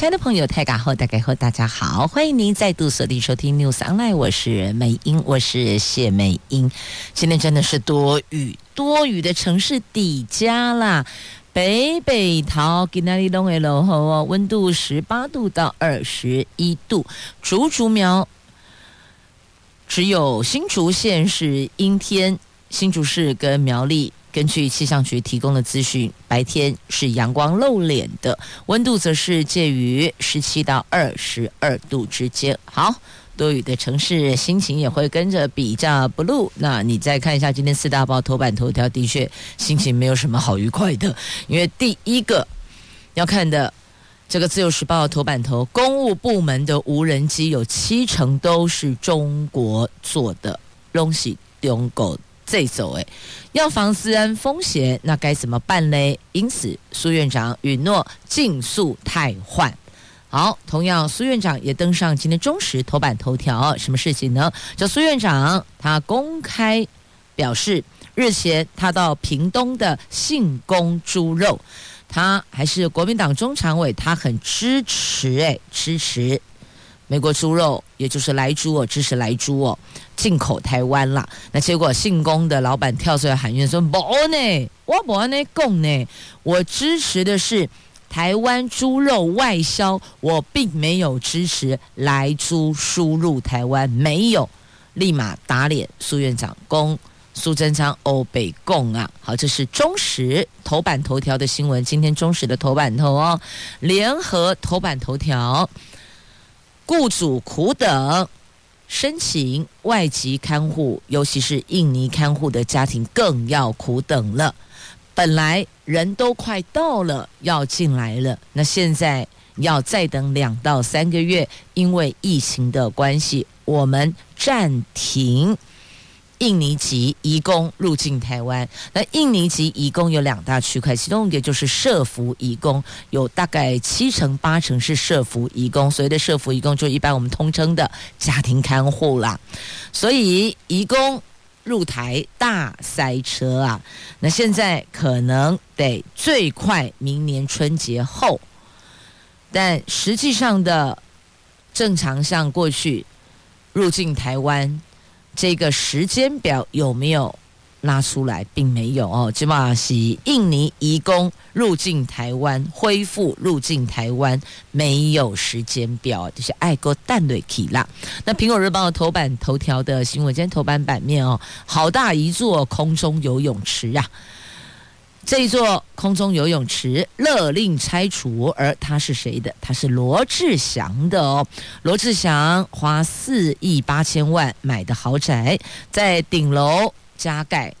亲爱的朋友，大家好，大家好，大家好，欢迎您再度锁定收听 News Online，我是美英，我是谢美英。今天真的是多雨，多雨的城市底加啦，北北桃今天的东北后哦，温度十八度到二十一度，竹竹苗只有新竹县是阴天，新竹市跟苗栗。根据气象局提供的资讯，白天是阳光露脸的，温度则是介于十七到二十二度之间。好，多雨的城市心情也会跟着比较 blue。那你再看一下今天四大报头版头条，的确心情没有什么好愉快的，因为第一个要看的这个自由时报头版头，公务部门的无人机有七成都是中国做的，东西中国。这走诶，要防私安风险，那该怎么办呢？因此，苏院长允诺尽速汰换。好，同样，苏院长也登上今天中时头版头条。什么事情呢？叫苏院长他公开表示，日前他到屏东的信公猪肉，他还是国民党中常委，他很支持诶，支持。美国猪肉，也就是莱猪哦，支持莱猪哦，进口台湾啦。那结果信公的老板跳出来喊冤说：“不呢，我不呢供呢，我支持的是台湾猪肉外销，我并没有支持莱猪输入台湾，没有。”立马打脸苏院长，攻苏贞昌欧北共啊！好，这是中时头版头条的新闻。今天中时的头版头哦，联合头版头条。雇主苦等，申请外籍看护，尤其是印尼看护的家庭更要苦等了。本来人都快到了，要进来了，那现在要再等两到三个月，因为疫情的关系，我们暂停。印尼籍移工入境台湾，那印尼籍移工有两大区块，其中一个就是社福移工，有大概七成八成是社福移工。所谓的社福移工，就一般我们通称的家庭看护啦。所以移工入台大塞车啊，那现在可能得最快明年春节后，但实际上的正常像过去入境台湾。这个时间表有没有拉出来，并没有哦。起码是印尼移工入境台湾，恢复入境台湾，没有时间表，就是爱国淡瑞起啦。那苹果日报头版头条的新闻，今天头版版面哦，好大一座空中游泳池啊！这一座空中游泳池勒令拆除，而他是谁的？他是罗志祥的哦。罗志祥花四亿八千万买的豪宅，在顶楼加盖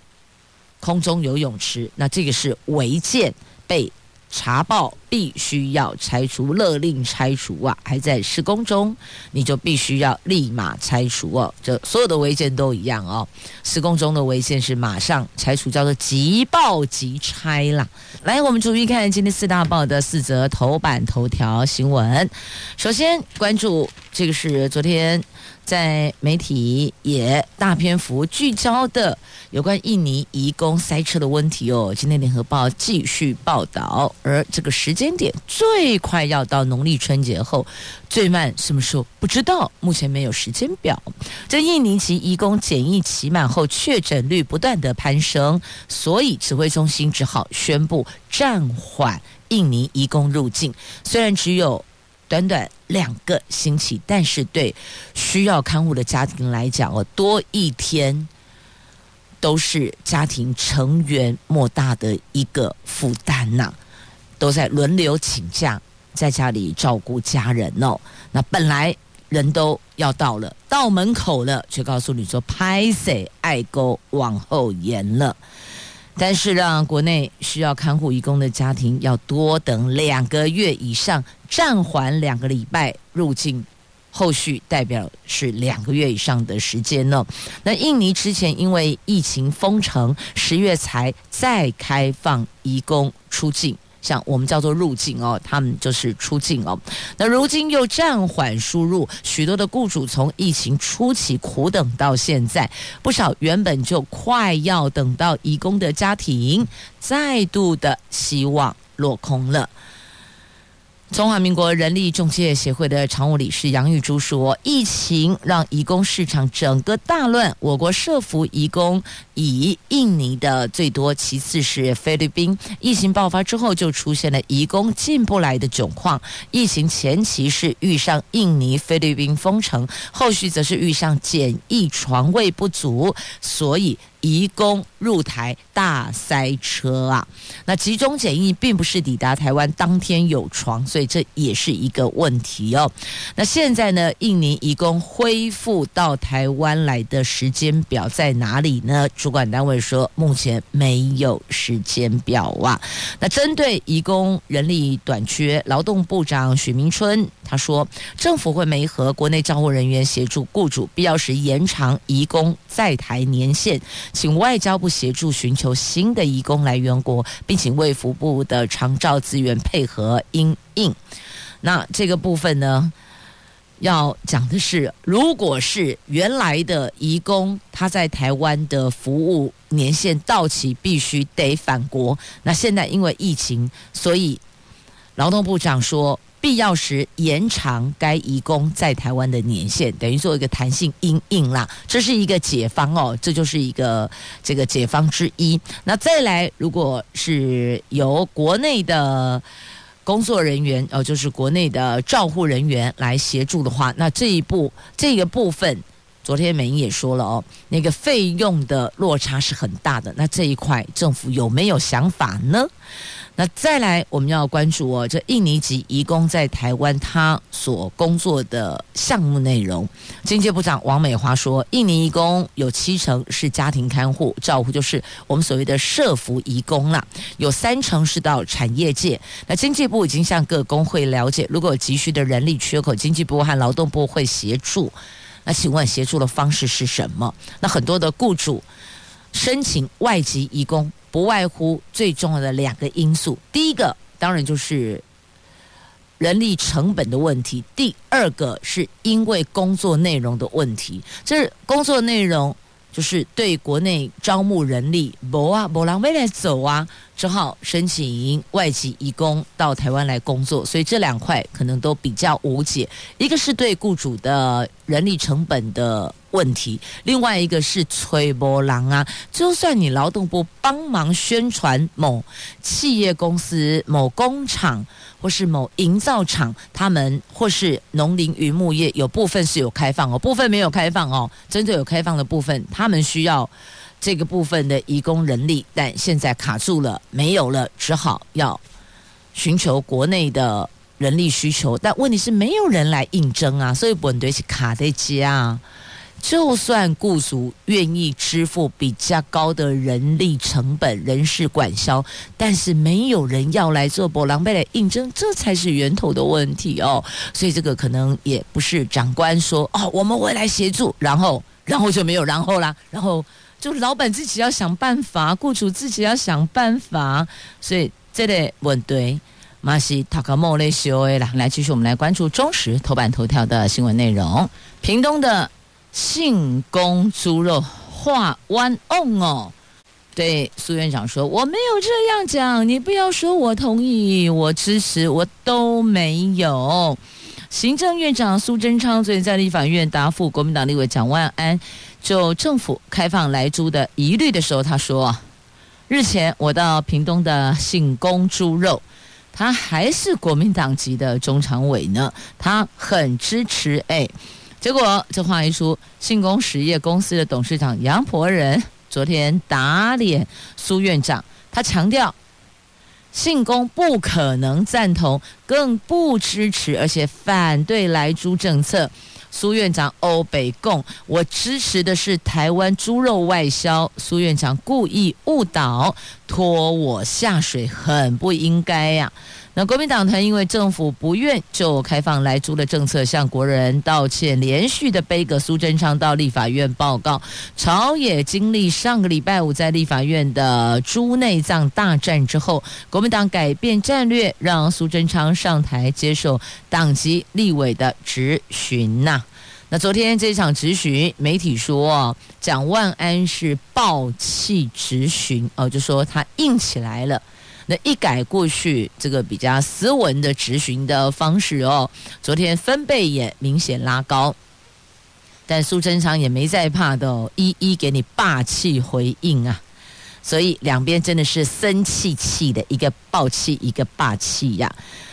空中游泳池，那这个是违建被。查报必须要拆除，勒令拆除啊！还在施工中，你就必须要立马拆除哦。这所有的违建都一样哦。施工中的违建是马上拆除，叫做即报即拆啦。来，我们注意看今天四大报的四则头版头条新闻。首先关注这个是昨天。在媒体也大篇幅聚焦的有关印尼移工塞车的问题哦。今天联合报继续报道，而这个时间点最快要到农历春节后，最慢什么时候不知道，目前没有时间表。这印尼籍移工检疫期满后确诊率不断的攀升，所以指挥中心只好宣布暂缓印尼移工入境，虽然只有。短短两个星期，但是对需要看护的家庭来讲哦，多一天都是家庭成员莫大的一个负担呐，都在轮流请假，在家里照顾家人哦。那本来人都要到了，到门口了，却告诉你说歹势爱搁往后延了。但是让国内需要看护移工的家庭要多等两个月以上，暂缓两个礼拜入境后续代表是两个月以上的时间呢。那印尼之前因为疫情封城，十月才再开放移工出境。像我们叫做入境哦，他们就是出境哦。那如今又暂缓输入，许多的雇主从疫情初期苦等到现在，不少原本就快要等到移工的家庭，再度的希望落空了。中华民国人力仲介协会的常务理事杨玉珠说：“疫情让移工市场整个大乱，我国设服移工以印尼的最多，其次是菲律宾。疫情爆发之后，就出现了移工进不来的窘况。疫情前期是遇上印尼、菲律宾封城，后续则是遇上检疫床位不足，所以。”移工入台大塞车啊！那集中检疫并不是抵达台湾当天有床，所以这也是一个问题哦。那现在呢，印尼移工恢复到台湾来的时间表在哪里呢？主管单位说目前没有时间表啊。那针对移工人力短缺，劳动部长许明春他说，政府会媒合国内招募人员协助雇主，必要时延长移工在台年限。请外交部协助寻求新的移工来源国，并请卫福部的长照资源配合因应。那这个部分呢，要讲的是，如果是原来的移工他在台湾的服务年限到期，必须得返国。那现在因为疫情，所以劳动部长说。必要时延长该移工在台湾的年限，等于做一个弹性因应啦，这是一个解方哦，这就是一个这个解方之一。那再来，如果是由国内的工作人员哦，就是国内的照护人员来协助的话，那这一步这个部分，昨天美英也说了哦，那个费用的落差是很大的。那这一块政府有没有想法呢？那再来，我们要关注哦，这印尼籍移工在台湾他所工作的项目内容。经济部长王美华说，印尼移工有七成是家庭看护、照护，就是我们所谓的社福移工啦，有三成是到产业界。那经济部已经向各工会了解，如果有急需的人力缺口，经济部和劳动部会协助。那请问协助的方式是什么？那很多的雇主申请外籍移工。不外乎最重要的两个因素，第一个当然就是人力成本的问题，第二个是因为工作内容的问题。这工作内容就是对国内招募人力，没啊，没人来走啊，只好申请外籍移工到台湾来工作，所以这两块可能都比较无解。一个是对雇主的人力成本的。问题，另外一个是吹波浪啊！就算你劳动部帮忙宣传某企业公司、某工厂或是某营造厂，他们或是农林渔牧业有部分是有开放哦，部分没有开放哦。真正有开放的部分，他们需要这个部分的移工人力，但现在卡住了，没有了，只好要寻求国内的人力需求。但问题是没有人来应征啊，所以本队是卡在家啊。就算雇主愿意支付比较高的人力成本、人事管销，但是没有人要来做波浪贝来应征，这才是源头的问题哦。所以这个可能也不是长官说哦，我们会来协助，然后然后就没有然后啦，然后就老板自己要想办法，雇主自己要想办法。所以这类问对马西塔卡莫雷修诶啦，来继续我们来关注中时头版头条的新闻内容，屏东的。信公猪肉画弯翁哦，对苏院长说：“我没有这样讲，你不要说我同意，我支持，我都没有。”行政院长苏贞昌最近在立法院答复国民党立委蒋万安就政府开放来猪的疑虑的时候，他说：“日前我到屏东的信公猪肉，他还是国民党籍的中常委呢，他很支持。”哎。结果这话一出，信工实业公司的董事长杨伯仁昨天打脸苏院长，他强调信公不可能赞同，更不支持，而且反对莱猪政策。苏院长欧北共，我支持的是台湾猪肉外销。苏院长故意误导，拖我下水，很不应该呀、那国民党团因为政府不愿就开放来租的政策向国人道歉，连续的背个苏贞昌到立法院报告，朝野经历上个礼拜五在立法院的猪内脏大战之后，国民党改变战略，让苏贞昌上台接受党籍立委的质询呐。那昨天这场质询，媒体说蒋万安是爆气质询哦，就说他硬起来了。那一改过去这个比较斯文的质询的方式哦，昨天分贝也明显拉高，但苏贞昌也没在怕的哦，一一给你霸气回应啊，所以两边真的是生气气的，一个爆气，一个霸气呀。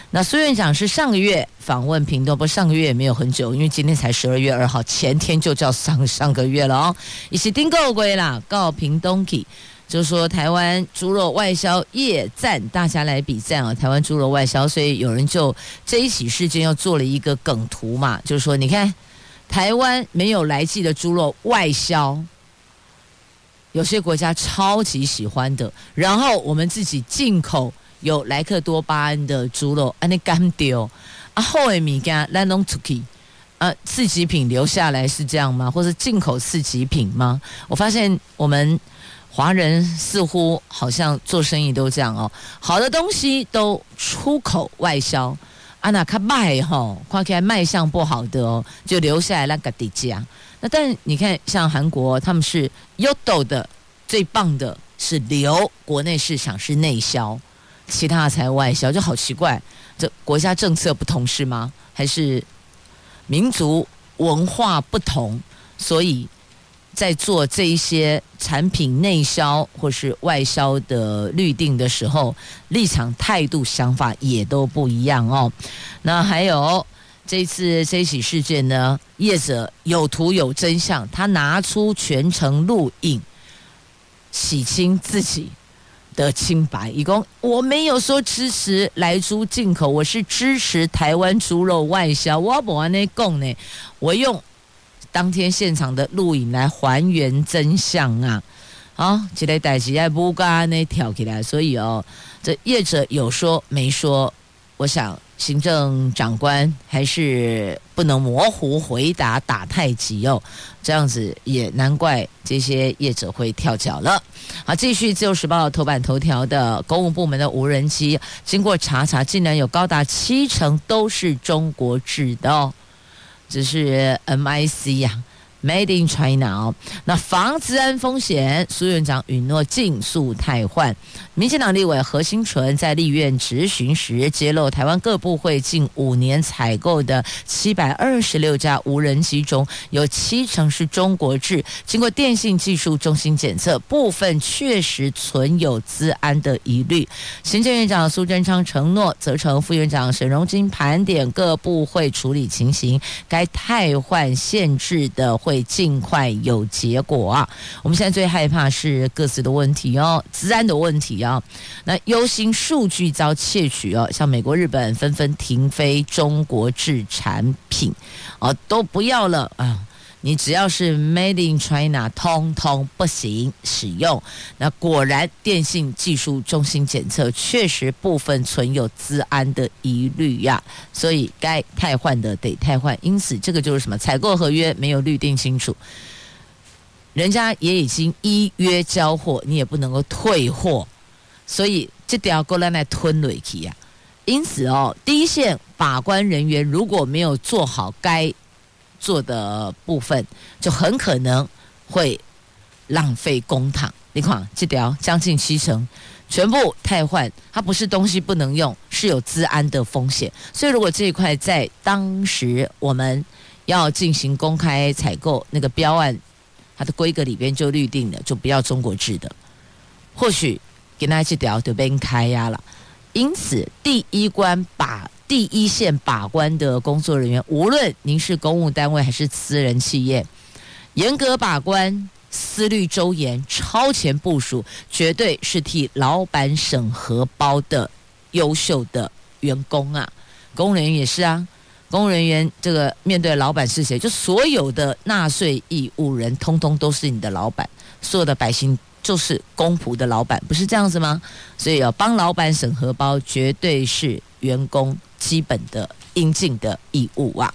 那苏院长是上个月访问屏东，不上个月也没有很久，因为今天才十二月二号，前天就叫上上个月了哦，一起订购归啦，告屏东去。就是说台湾猪肉外销业战，大家来比赞啊！台湾猪肉外销，所以有人就这一起事件又做了一个梗图嘛，就是说你看台湾没有来记的猪肉外销，有些国家超级喜欢的，然后我们自己进口有莱克多巴胺的猪肉，安尼干丢啊，后尾米干来弄出去啊，次级品留下来是这样吗？或是进口次级品吗？我发现我们。华人似乎好像做生意都这样哦，好的东西都出口外销，啊那卡卖吼，看起来卖相不好的哦，就留下来那个底价。那但你看，像韩国他们是优斗的，最棒的是留国内市场是内销，其他的才外销，就好奇怪，这国家政策不同是吗？还是民族文化不同？所以。在做这一些产品内销或是外销的预定的时候，立场、态度、想法也都不一样哦。那还有这次这起事件呢，业者有图有真相，他拿出全程录影，洗清自己的清白。一共我没有说支持来猪进口，我是支持台湾猪肉外销。我不安尼讲呢，我用。当天现场的录影来还原真相啊！好，这个代志在不干那跳起来，所以哦，这业者有说没说，我想行政长官还是不能模糊回答，打太极哦，这样子也难怪这些业者会跳脚了。好，继续自由时报头版头条的公务部门的无人机，经过查查，竟然有高达七成都是中国制的哦。只是 MIC 呀、，Made in China 哦。那防资安风险，苏院长允诺尽速汰换。民进党立委何新纯在立院质询时揭露，台湾各部会近五年采购的七百二十六架无人机中，有七成是中国制。经过电信技术中心检测，部分确实存有资安的疑虑。行政院长苏贞昌承诺，责成副院长沈荣金盘点各部会处理情形。该汰换限制的会尽快有结果啊！我们现在最害怕是各自的问题哦，治安的问题啊。那忧心数据遭窃取哦，像美国、日本纷纷停飞中国制产品啊，都不要了啊！你只要是 Made in China，通通不行使用。那果然，电信技术中心检测确实部分存有资安的疑虑呀，所以该汰换的得汰换。因此，这个就是什么？采购合约没有律定清楚，人家也已经依约交货，你也不能够退货，所以这条过来来吞下去呀。因此哦，第一线把关人员如果没有做好该做的部分就很可能会浪费公帑。你看，这条将近七成全部汰换，它不是东西不能用，是有资安的风险。所以，如果这一块在当时我们要进行公开采购那个标案，它的规格里边就预定了，就不要中国制的，或许给那这条就被开压了。因此，第一关把。第一线把关的工作人员，无论您是公务单位还是私人企业，严格把关、思虑周延、超前部署，绝对是替老板省荷包的优秀的员工啊！公务人员也是啊，公务人员这个面对老板是谁？就所有的纳税义务人，通通都是你的老板，所有的百姓就是公仆的老板，不是这样子吗？所以要帮老板省荷包，绝对是。员工基本的应尽的义务啊。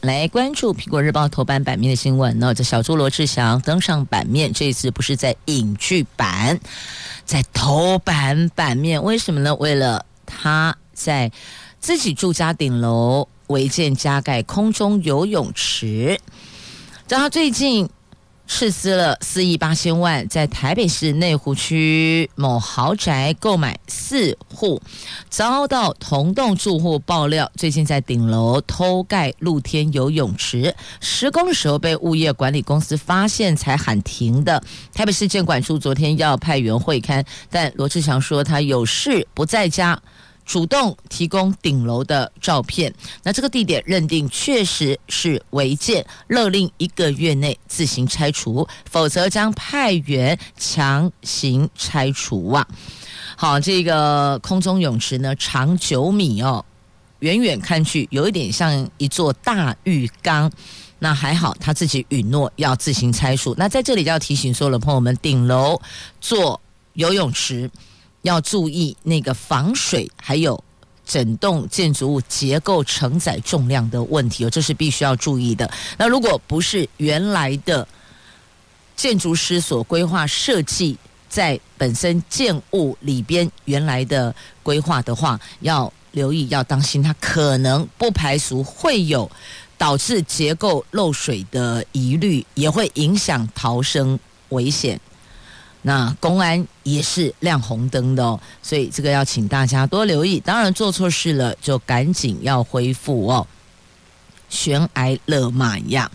来关注苹果日报头版版面的新闻呢，这小猪罗志祥登上版面，这一次不是在影剧版，在头版版面，为什么呢？为了他在自己住家顶楼违建加盖空中游泳池，让他最近。斥资了四亿八千万，在台北市内湖区某豪宅购买四户，遭到同栋住户爆料，最近在顶楼偷盖露天游泳池，施工的时候被物业管理公司发现才喊停的。台北市建管处昨天要派员会勘，但罗志祥说他有事不在家。主动提供顶楼的照片，那这个地点认定确实是违建，勒令一个月内自行拆除，否则将派员强行拆除啊！好，这个空中泳池呢，长九米哦，远远看去有一点像一座大浴缸。那还好，他自己允诺要自行拆除。那在这里就要提醒所有的朋友们，顶楼做游泳池。要注意那个防水，还有整栋建筑物结构承载重量的问题哦，这是必须要注意的。那如果不是原来的建筑师所规划设计在本身建物里边原来的规划的话，要留意，要当心，它可能不排除会有导致结构漏水的疑虑，也会影响逃生危险。那公安也是亮红灯的哦，所以这个要请大家多留意。当然做错事了，就赶紧要恢复哦，悬崖勒马一样。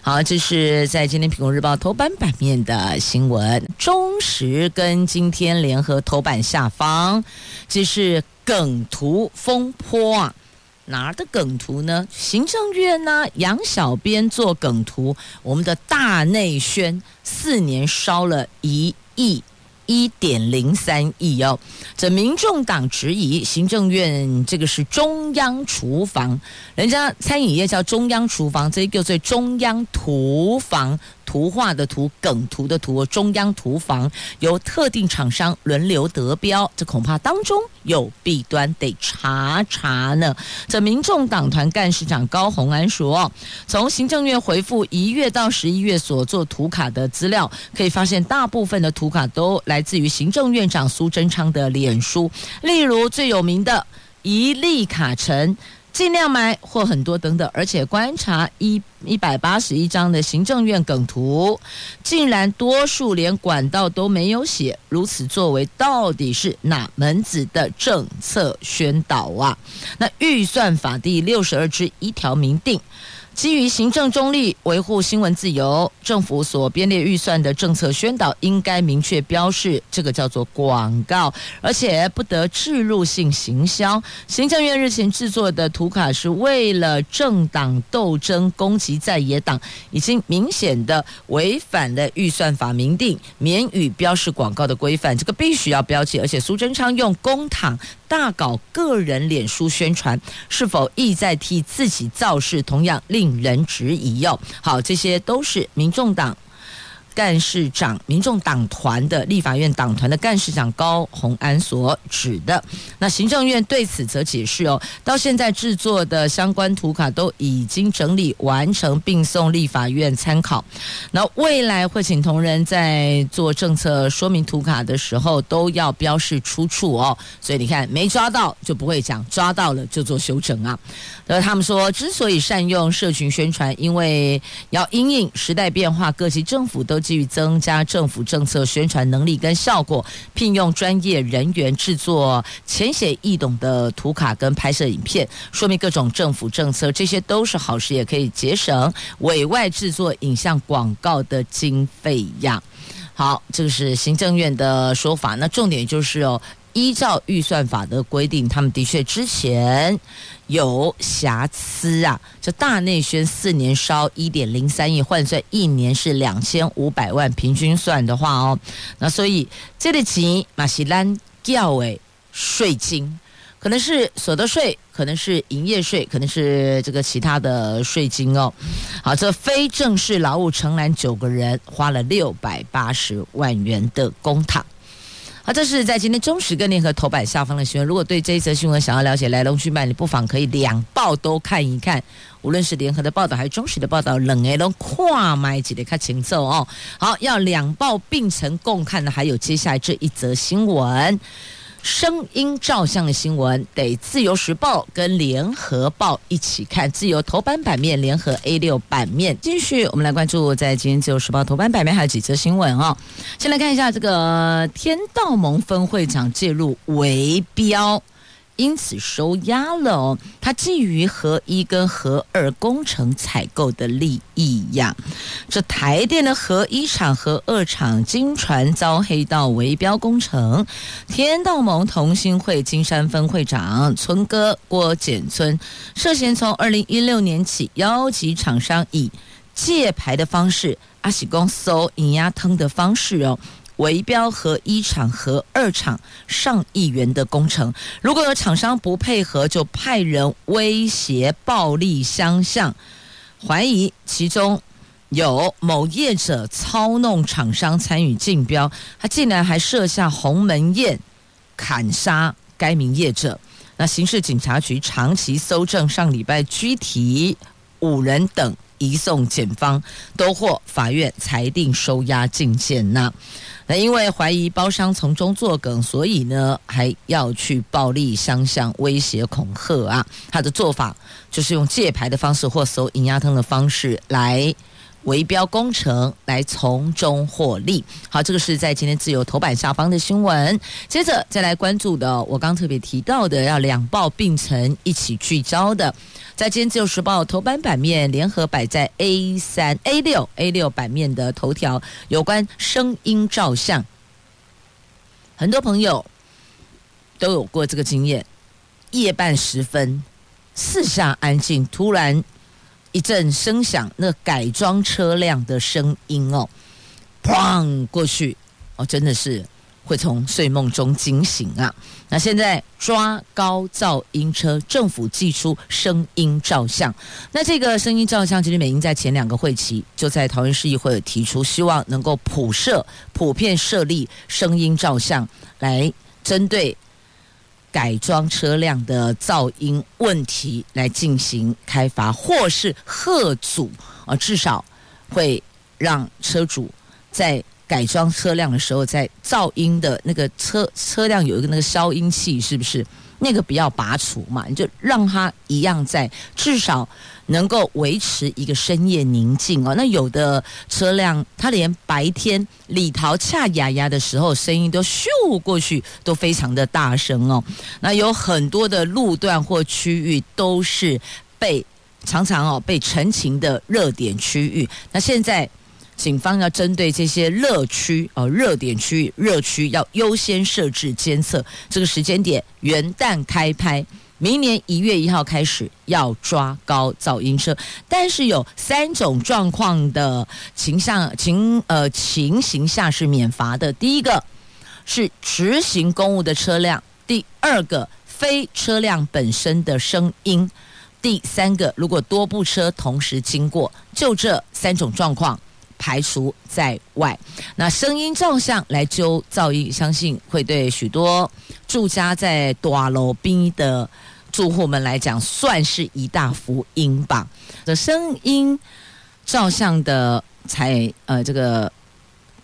好，这是在今天《苹果日报》头版版面的新闻。中时跟今天联合头版下方，这是梗图风波啊。哪儿的梗图呢？行政院呢、杨小编做梗图，我们的大内宣四年烧了一亿一点零三亿哦。这民众党质疑行政院这个是中央厨房，人家餐饮业叫中央厨房，这个叫中央厨房。图画的图，梗图的图，中央图房由特定厂商轮流得标，这恐怕当中有弊端，得查查呢。这民众党团干事长高虹安说，从行政院回复一月到十一月所做图卡的资料，可以发现大部分的图卡都来自于行政院长苏贞昌的脸书，例如最有名的一粒卡城。尽量买或很多等等，而且观察一一百八十一张的行政院梗图，竟然多数连管道都没有写，如此作为到底是哪门子的政策宣导啊？那预算法第六十二之一条明定。基于行政中立、维护新闻自由，政府所编列预算的政策宣导应该明确标示，这个叫做广告，而且不得置入性行销。行政院日前制作的图卡是为了政党斗争攻击在野党，已经明显的违反了预算法明定免予标示广告的规范，这个必须要标记。而且苏贞昌用公帑大搞个人脸书宣传，是否意在替自己造势？同样令人质疑哟。好，这些都是民众党。干事长、民众党团的立法院党团的干事长高虹安所指的，那行政院对此则解释哦，到现在制作的相关图卡都已经整理完成，并送立法院参考。那未来会请同仁在做政策说明图卡的时候，都要标示出处哦。所以你看，没抓到就不会讲，抓到了就做修正啊。而他们说，之所以善用社群宣传，因为要因应时代变化，各级政府都。基于增加政府政策宣传能力跟效果，聘用专业人员制作浅显易懂的图卡跟拍摄影片，说明各种政府政策，这些都是好事，也可以节省委外制作影像广告的经费呀。好，这个是行政院的说法。那重点就是哦，依照预算法的规定，他们的确之前。有瑕疵啊！这大内宣四年烧一点零三亿，换算一年是两千五百万，平均算的话哦，那所以这个钱马西兰叫诶税金，可能是所得税，可能是营业税，可能是这个其他的税金哦。好，这非正式劳务承揽九个人花了六百八十万元的公帑。好，这是在今天中时跟联合头版下方的新闻。如果对这一则新闻想要了解来龙去脉，你不妨可以两报都看一看。无论是联合的报道还是中时的报道，冷哎都跨买几的看情奏哦。好，要两报并成共看的，还有接下来这一则新闻。声音照相的新闻得自由时报跟联合报一起看，自由头版版面，联合 A 六版面。继续，我们来关注在今天自由时报头版版面还有几则新闻啊。先来看一下这个天道盟分会长介入围标。因此收押了哦，他基于核一跟核二工程采购的利益呀。这台电的核一厂、核二厂经传遭黑道围标工程，天道盟同心会金山分会长村哥郭简村涉嫌从二零一六年起邀集厂商以借牌的方式，阿喜公搜银压腾的方式哦。围标和一厂、和二厂上亿元的工程，如果有厂商不配合，就派人威胁、暴力相向，怀疑其中有某业者操弄厂商参与竞标，他竟然还设下鸿门宴砍杀该名业者。那刑事警察局长期搜证，上礼拜拘提五人等。移送检方，都获法院裁定收押禁见。那那因为怀疑包商从中作梗，所以呢还要去暴力相向、威胁恐吓啊。他的做法就是用借牌的方式或搜银压通的方式来。围标工程来从中获利。好，这个是在今天自由头版下方的新闻。接着再来关注的，我刚特别提到的，要两报并成一起聚焦的，在今天自由时报头版版面联合摆在 A 三、A 六、A 六版面的头条，有关声音照相。很多朋友都有过这个经验，夜半时分，四下安静，突然。一阵声响，那改装车辆的声音哦，砰过去哦，真的是会从睡梦中惊醒啊！那现在抓高噪音车，政府祭出声音照相。那这个声音照相，其实美英在前两个会期就在桃园市议会提出，希望能够普设、普遍设立声音照相，来针对。改装车辆的噪音问题来进行开发，或是贺阻啊，至少会让车主在改装车辆的时候，在噪音的那个车车辆有一个那个消音器，是不是？那个不要拔除嘛，你就让它一样在，至少能够维持一个深夜宁静哦。那有的车辆，它连白天里头恰牙牙的时候，声音都咻过去，都非常的大声哦。那有很多的路段或区域都是被常常哦被陈情的热点区域。那现在。警方要针对这些热区哦，热点区域、热区要优先设置监测。这个时间点，元旦开拍，明年一月一号开始要抓高噪音车。但是有三种状况的情况情呃情形下是免罚的。第一个是执行公务的车辆，第二个非车辆本身的声音，第三个如果多部车同时经过，就这三种状况。排除在外。那声音照相来揪噪音，相信会对许多住家在大楼边的住户们来讲，算是一大福音吧。这声音照相的才呃这个。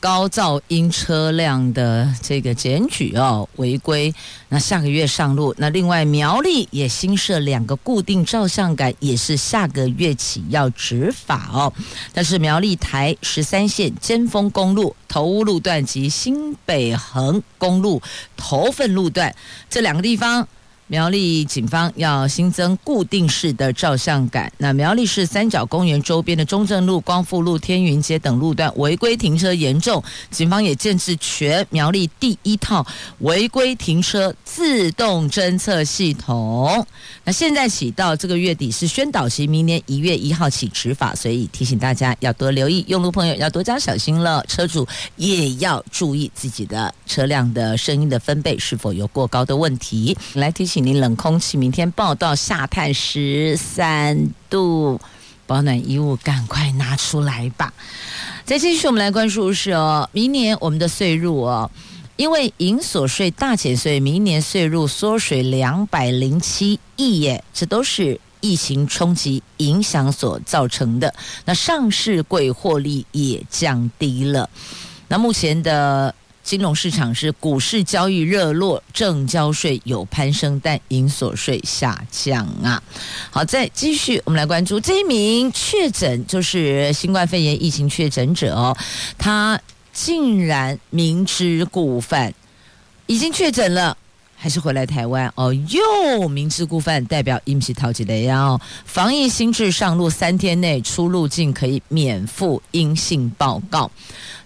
高噪音车辆的这个检举哦，违规，那下个月上路。那另外苗栗也新设两个固定照相杆，也是下个月起要执法哦。但是苗栗台十三线尖峰公路头屋路段及新北横公路头份路段这两个地方。苗栗警方要新增固定式的照相杆。那苗栗市三角公园周边的中正路、光复路、天云街等路段违规停车严重，警方也建置全苗栗第一套违规停车自动侦测系统。那现在起到这个月底是宣导期，明年一月一号起执法，所以提醒大家要多留意，用路朋友要多加小心了。车主也要注意自己的车辆的声音的分贝是否有过高的问题。来提醒。请您冷空气，明天报到下探十三度，保暖衣物赶快拿出来吧。再继续，我们来关注是哦，明年我们的岁入哦，因为营所税大减，税明年税入缩水两百零七亿耶，这都是疫情冲击影响所造成的。那上市柜获利也降低了。那目前的金融市场是股市交易热络，证交税有攀升，但银锁税下降啊。好，再继续，我们来关注这一名确诊，就是新冠肺炎疫情确诊者哦，他。竟然明知故犯，已经确诊了，还是回来台湾哦？又明知故犯，代表引起讨击的要防疫新制上路，三天内出入境可以免付阴性报告。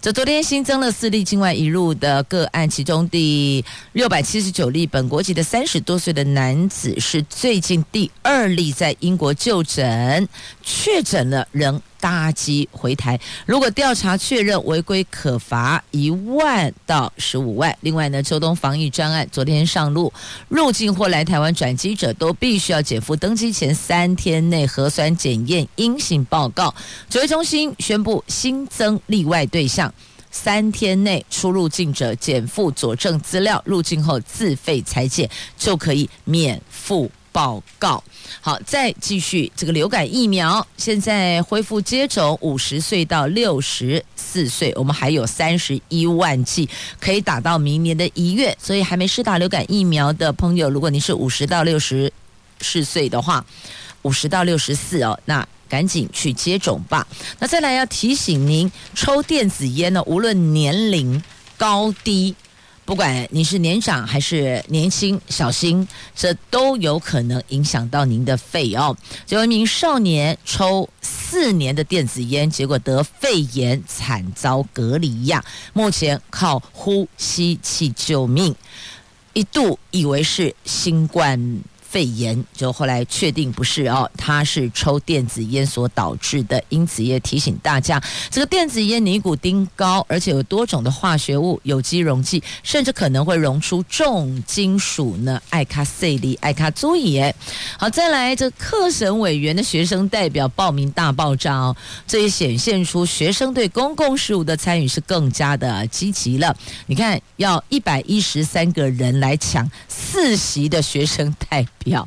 这昨天新增了四例境外移入的个案，其中第六百七十九例本国籍的三十多岁的男子是最近第二例在英国就诊确诊了，仍搭机回台，如果调查确认违规，可罚一万到十五万。另外呢，秋冬防疫专案昨天上路，入境或来台湾转机者都必须要检附登机前三天内核酸检验阴性报告。指挥中心宣布新增例外对象，三天内出入境者减负佐证资料，入境后自费裁检就可以免付。报告好，再继续这个流感疫苗，现在恢复接种五十岁到六十四岁，我们还有三十一万剂可以打到明年的一月，所以还没施打流感疫苗的朋友，如果你是五十到六十四岁的话，五十到六十四哦，那赶紧去接种吧。那再来要提醒您，抽电子烟呢，无论年龄高低。不管你是年长还是年轻，小心，这都有可能影响到您的肺哦。有一名少年抽四年的电子烟，结果得肺炎，惨遭隔离呀。目前靠呼吸器救命，一度以为是新冠。肺炎就后来确定不是哦，它是抽电子烟所导致的，因此也提醒大家，这个电子烟尼古丁高，而且有多种的化学物、有机溶剂，甚至可能会溶出重金属呢，艾卡塞里、艾卡注意耶。好，再来这课审委员的学生代表报名大爆炸哦，这也显现出学生对公共事务的参与是更加的积极了。你看，要一百一十三个人来抢四席的学生代。票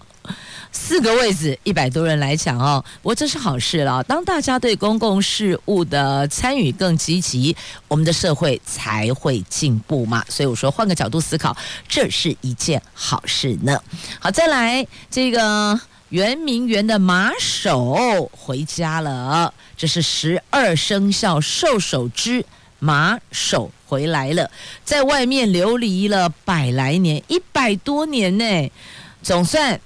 四个位置，一百多人来抢哦，不过这是好事了。当大家对公共事务的参与更积极，我们的社会才会进步嘛。所以我说，换个角度思考，这是一件好事呢。好，再来这个圆明园的马首回家了，这是十二生肖兽首之马首回来了，在外面流离了百来年，一百多年呢。总算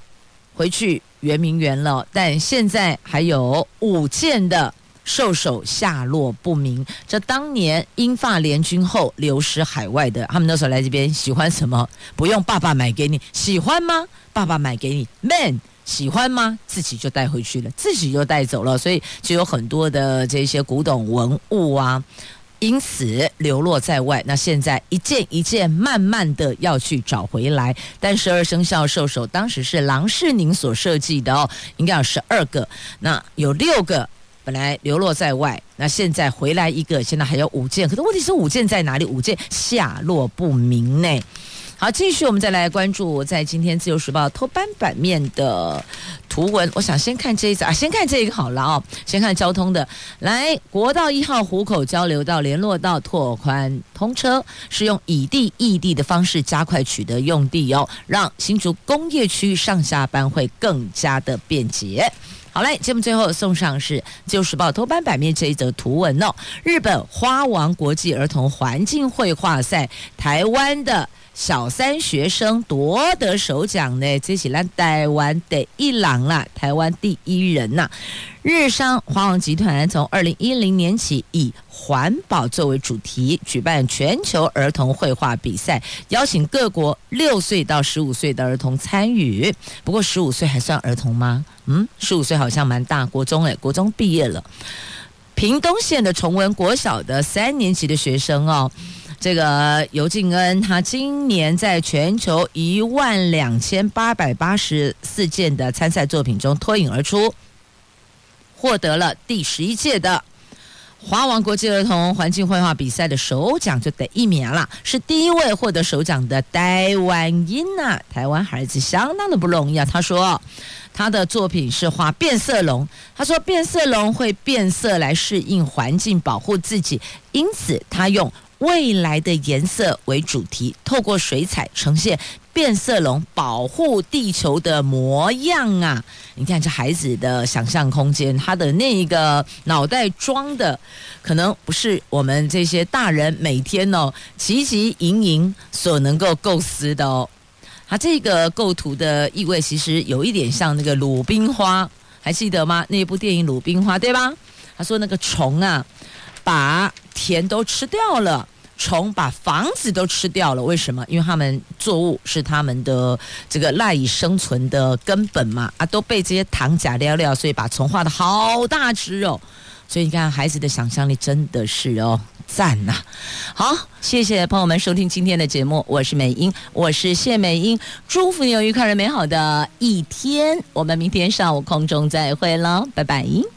回去圆明园了，但现在还有五件的兽首下落不明。这当年英法联军后流失海外的，他们那时候来这边喜欢什么？不用爸爸买给你，喜欢吗？爸爸买给你，man 喜欢吗？自己就带回去了，自己就带走了，所以就有很多的这些古董文物啊。因此流落在外，那现在一件一件慢慢的要去找回来。但十二生肖兽首当时是郎世宁所设计的哦，应该有十二个，那有六个本来流落在外，那现在回来一个，现在还有五件，可是问题是五件在哪里？五件下落不明呢？好，继续我们再来关注在今天自由时报头版版面的图文。我想先看这一则啊，先看这个好了哦。先看交通的，来国道一号湖口交流道联络道拓宽通车，是用以地易地的方式加快取得用地哦，让新竹工业区上下班会更加的便捷。好嘞，节目最后送上是旧时报头版版面这一则图文哦。日本花王国际儿童环境绘画赛，台湾的。小三学生夺得首奖呢，这是咱台湾第一郎啦，台湾第一人呐。日商华王集团从二零一零年起以环保作为主题，举办全球儿童绘画比赛，邀请各国六岁到十五岁的儿童参与。不过十五岁还算儿童吗？嗯，十五岁好像蛮大，国中诶，国中毕业了。屏东县的崇文国小的三年级的学生哦。这个尤敬恩，他今年在全球一万两千八百八十四件的参赛作品中脱颖而出，获得了第十一届的华王国际儿童环境绘画比赛的首奖就得一名了，是第一位获得首奖的戴婉英呐。台湾孩子相当的不容易啊。他说，他的作品是画变色龙。他说，变色龙会变色来适应环境，保护自己，因此他用未来的颜色为主题，透过水彩呈现。变色龙保护地球的模样啊！你看这孩子的想象空间，他的那一个脑袋装的，可能不是我们这些大人每天哦汲汲营营所能够构思的哦。他这个构图的意味，其实有一点像那个鲁冰花，还记得吗？那部电影《鲁冰花》，对吧？他说那个虫啊，把田都吃掉了。虫把房子都吃掉了，为什么？因为他们作物是他们的这个赖以生存的根本嘛，啊，都被这些糖假料料，所以把虫画得好大只哦。所以你看，孩子的想象力真的是哦赞呐、好，谢谢朋友们收听今天的节目，我是美英，我是谢美英，祝福你有愉快而美好的一天。我们明天上午空中再会喽，拜拜。